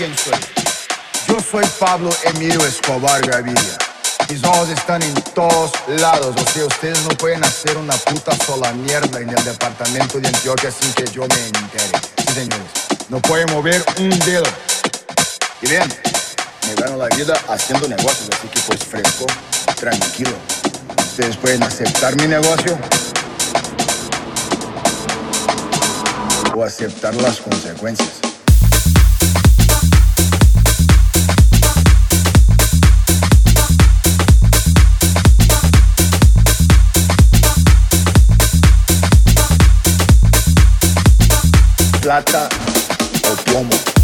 Yo soy Pablo Emilio Escobar Gaviria. Mis ojos están en todos lados. Ustedes no pueden hacer una puta sola mierda en el departamento de Antioquia sin que yo me entere. Sí, señores. No pueden mover un dedo. Y bien, me gano la vida haciendo negocios, así que pues fresco, tranquilo. Ustedes pueden aceptar mi negocio o aceptar las consecuencias. Plata o plomo.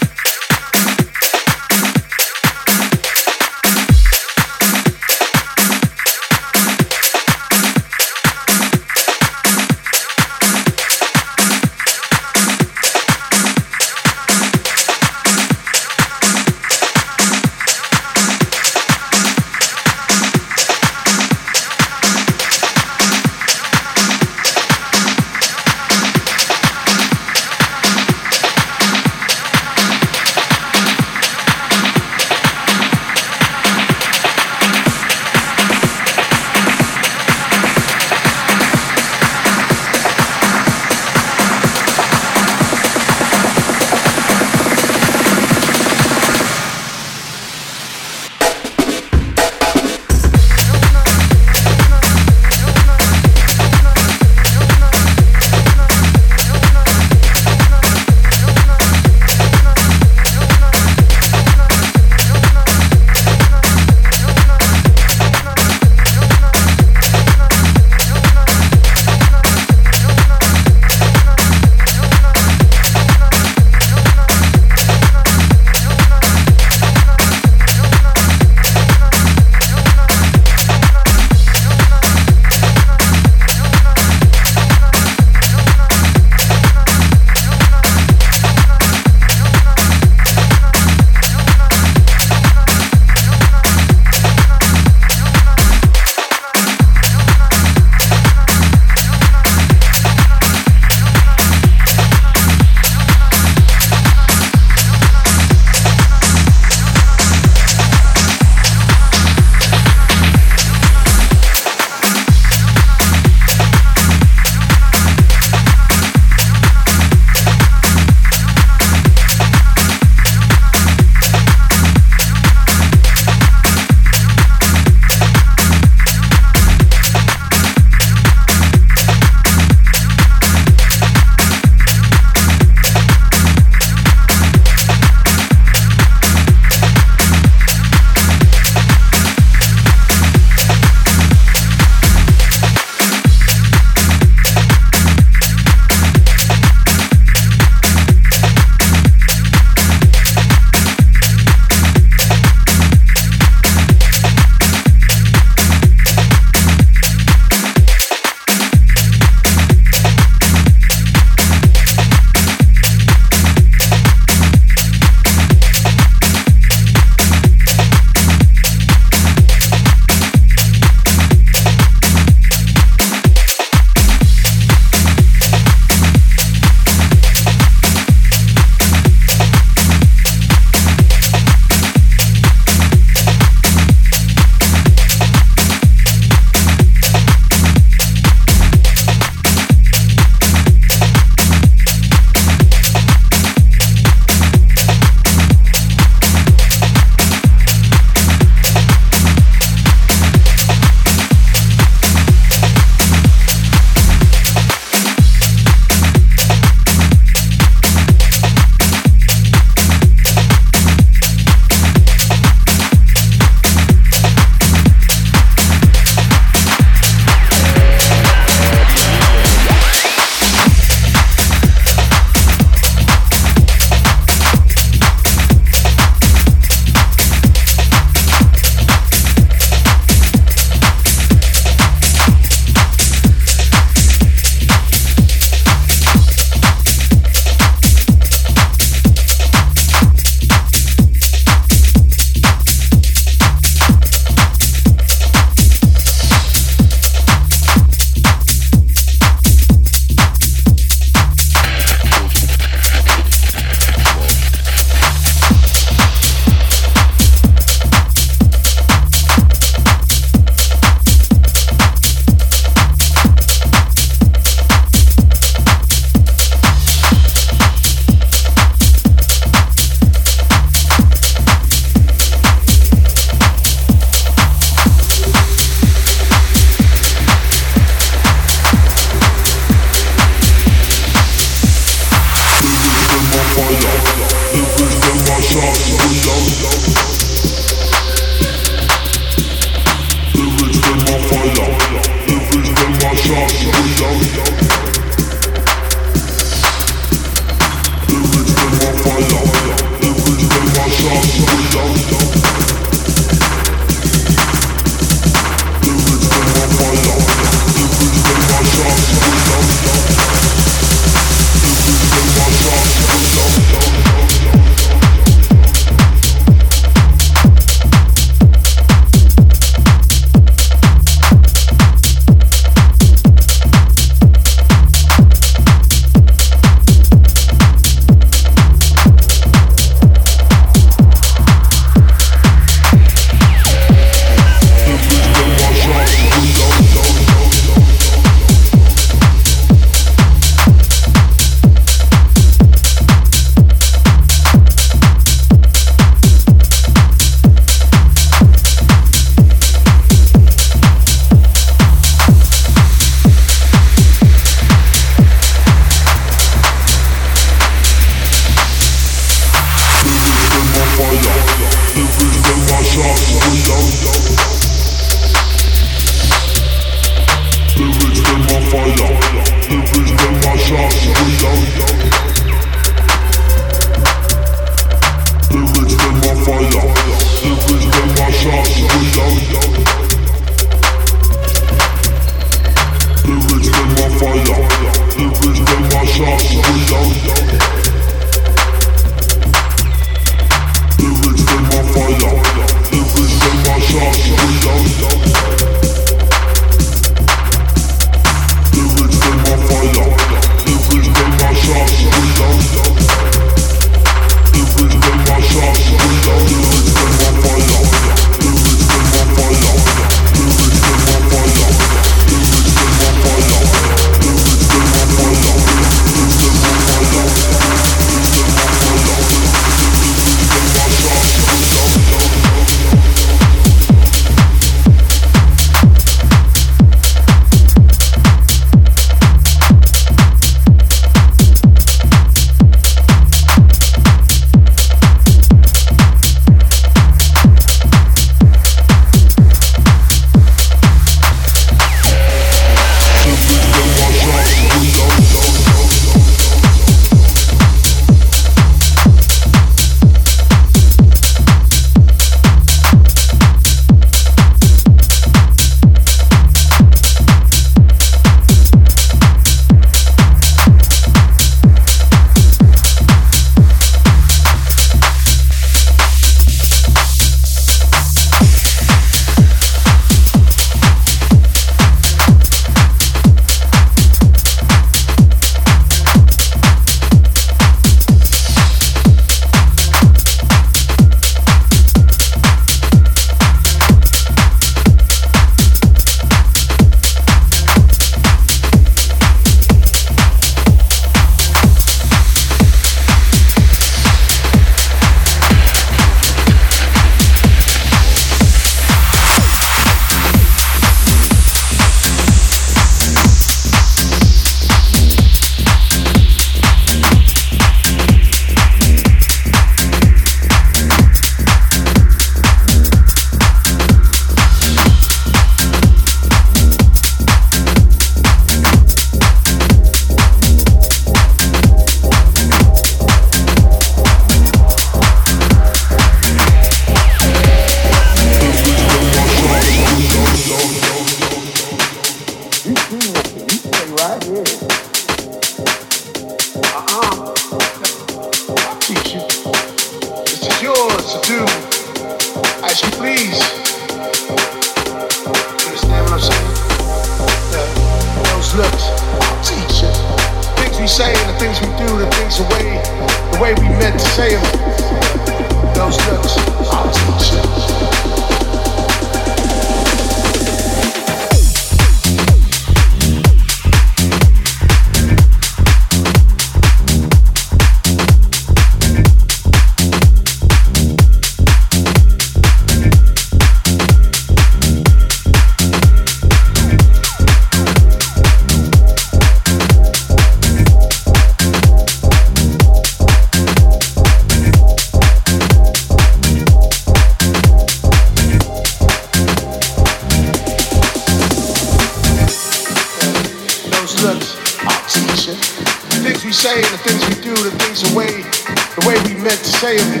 Say them,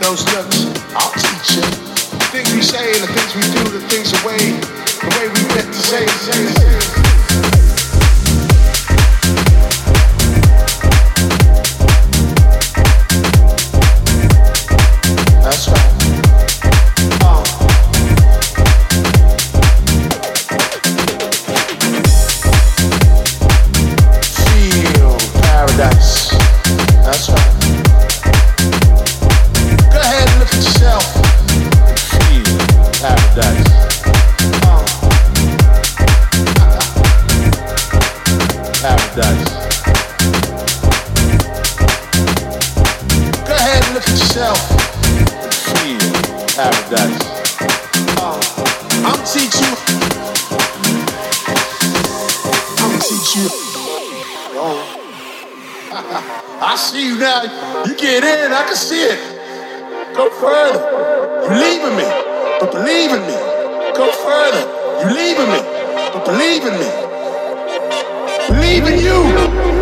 those looks, I'll teach you. The things we say and the things we do, the things the way, the way we meant to say, say, say. now. You get in, I can see it. Go further. You leaving me, but believe in me. Go further. You leaving me, but believe in me. Believe in you.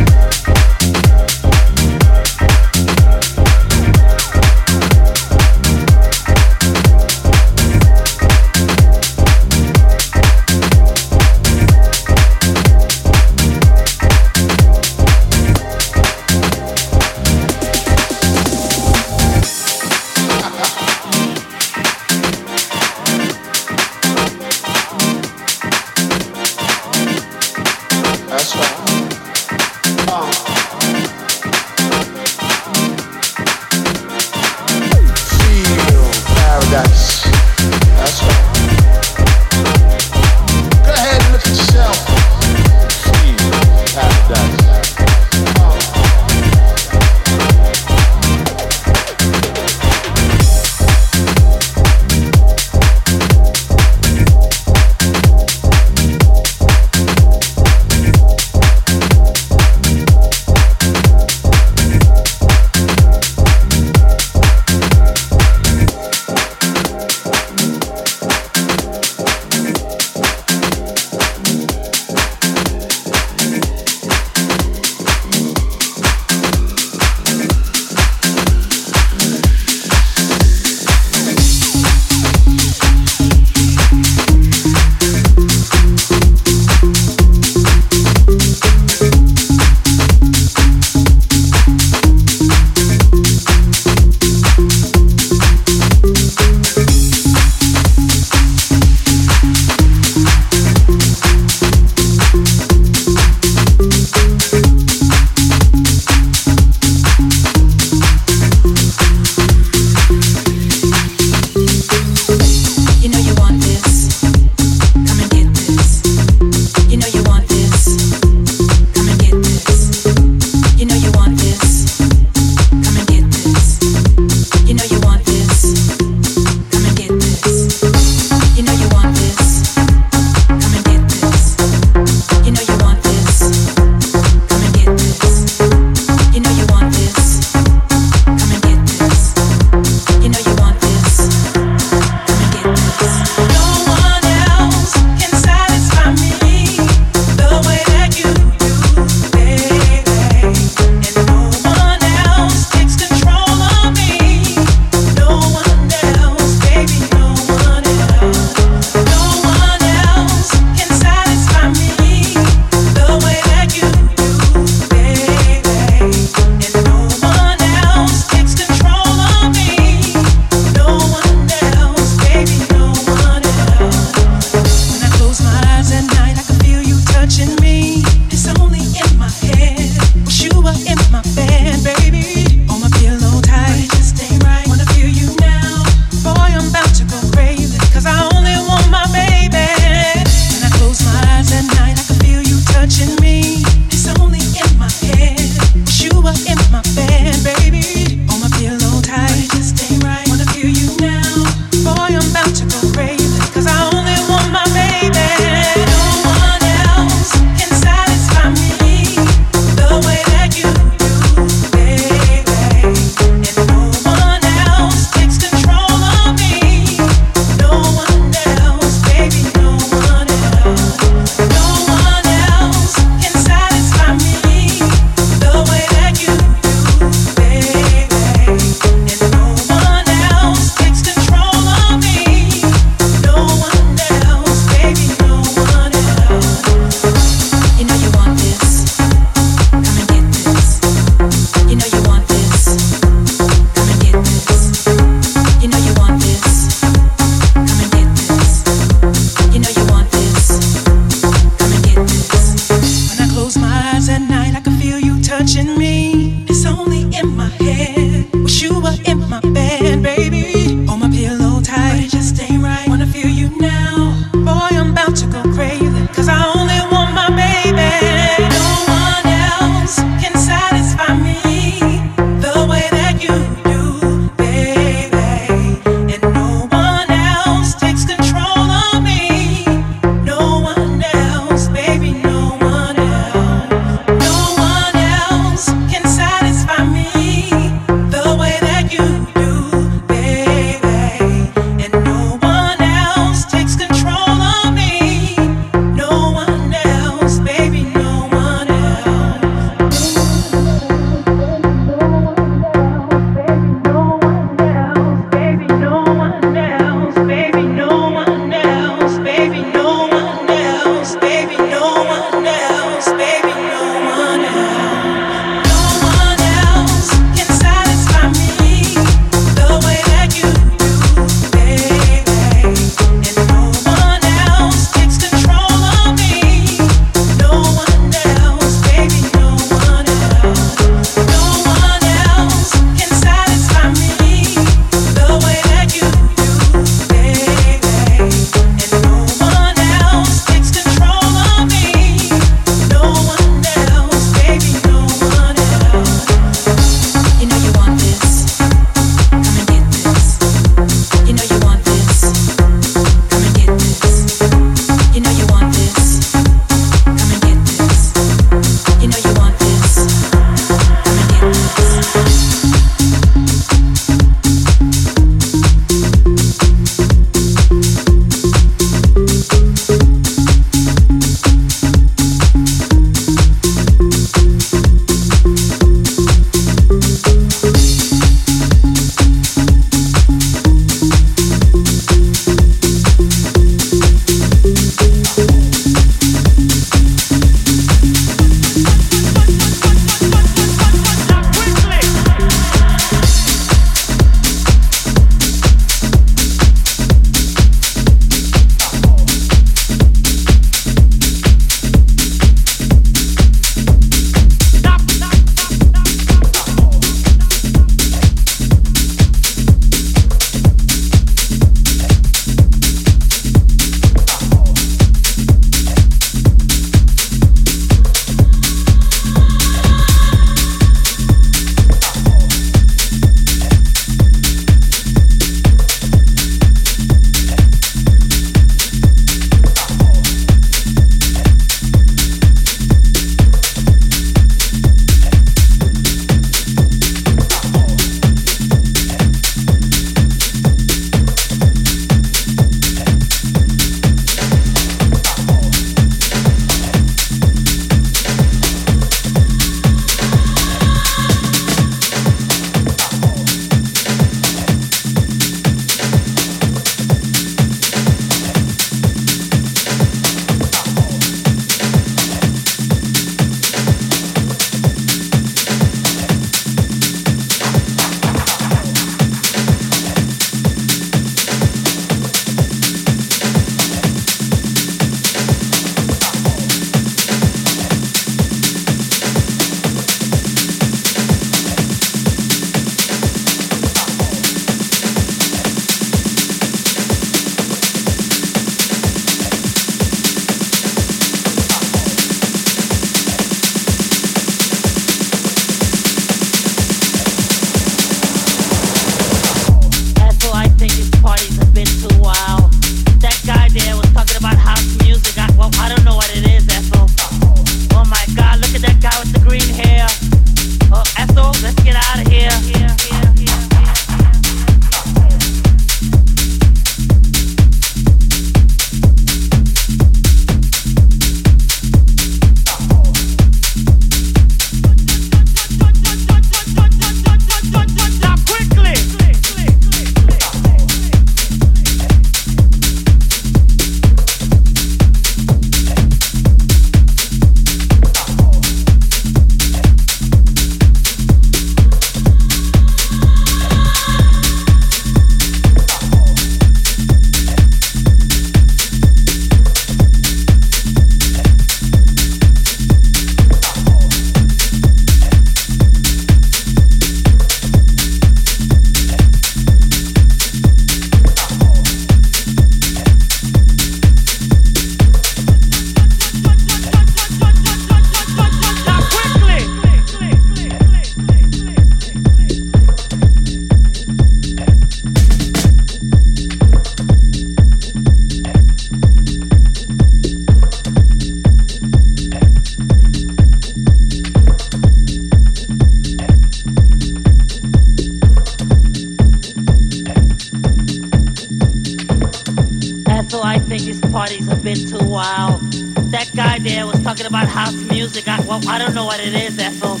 Talking about house music. I, well, I don't know what it is, Ethel.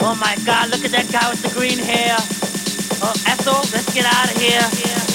Oh my God, look at that guy with the green hair. Oh, Ethel, let's get out of here.